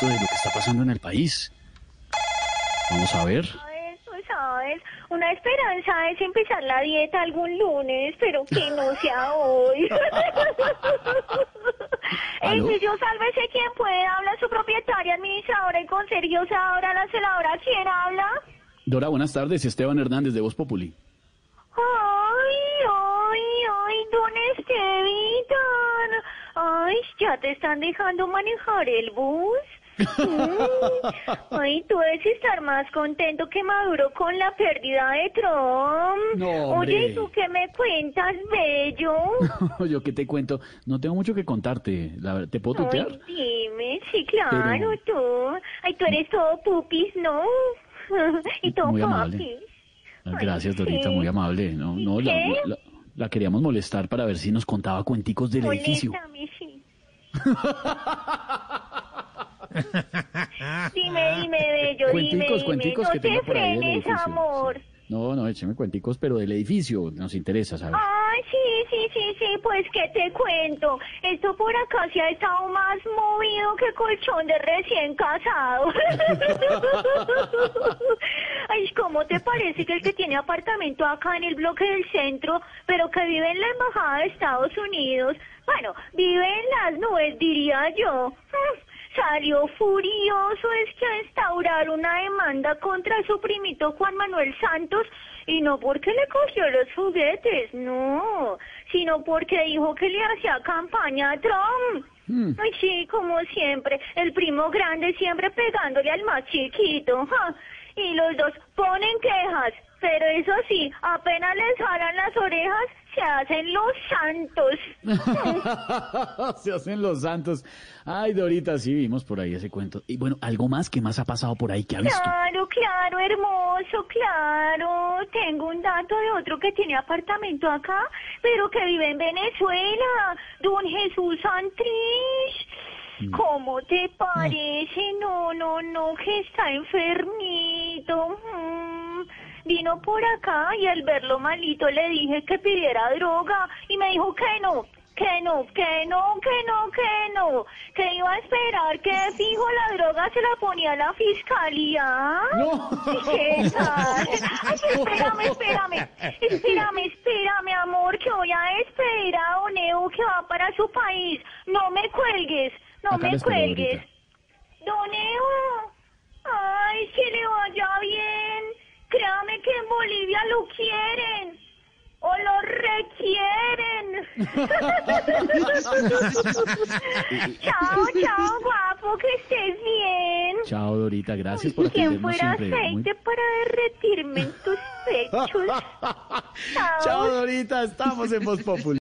de lo que está pasando en el país. Vamos a ver. Sabes, una esperanza es empezar la dieta algún lunes, pero que no sea hoy. El yo sálvese quien puede, habla su propietaria, administradora y con Sergio Sadora, la celadora, ¿quién habla? Dora, buenas tardes. Esteban Hernández de Voz Populi. Ay, ay, ay, don Estevitan. Ay, ya te están dejando manejar el bus. Ay, tú debes estar más contento que Maduro con la pérdida de Trump. No. Oye, ¿y tú qué me cuentas, bello? Yo qué te cuento. No tengo mucho que contarte. La verdad, ¿Te puedo tutear? Ay, dime, sí, claro, Pero- tú. Ay, tú eres todo pupis, ¿no? y todo Muy amable. Ay, Gracias, Dorita, sí. muy amable. No, no, la, ¿Qué? la- la queríamos molestar para ver si nos contaba cuenticos del edificio. Moléstame, sí. dime, dime, bello, dime, Cuenticos, cuenticos no que te tenga por ahí frenes, edificio. amor. No, no, écheme cuenticos, pero del edificio. Nos interesa saber. Ay, sí, sí, sí, sí, pues que te cuento. Esto por acá se ha estado más movido que colchón de recién casado. Ay, ¿cómo te parece que el que tiene apartamento acá en el bloque del centro, pero que vive en la embajada de Estados Unidos, bueno, vive en las nubes, diría yo. Salió furioso es que a instaurar una demanda contra su primito Juan Manuel Santos y no porque le cogió los juguetes, no, sino porque dijo que le hacía campaña a Trump. Hmm. Ay, sí, como siempre, el primo grande siempre pegándole al más chiquito. ja. Y los dos ponen quejas, pero eso sí, apenas les jalan las orejas, se hacen los santos. Se hacen los santos. Ay, Dorita, sí vimos por ahí ese cuento. Y bueno, algo más que más ha pasado por ahí que ha visto. Claro, claro, hermoso, claro. Tengo un dato de otro que tiene apartamento acá, pero que vive en Venezuela. Don Jesús Santrich. ¿Cómo te parece? No, no, no, que está enfermito. Vino por acá y al verlo malito le dije que pidiera droga y me dijo que no, que no, que no, que no, que no, que iba a esperar que fijo la droga se la ponía la fiscalía. No. ¿Qué tal? Ay, espérame, espérame, espérame, espérame, amor, que voy a despedir a Don Evo que va para su país. No me cuelgues, no Acá me cuelgues. Dorita. Don Evo, ay, que le vaya bien. Créame que en Bolivia lo quieren. O lo requieren. chao, chao, guapo, que estés bien. Chao, Dorita, gracias por ¿Quién atendernos fuera siempre. Muy- aceite para derretirme en tus pechos? Chao, Dorita, estamos en Voz Populi.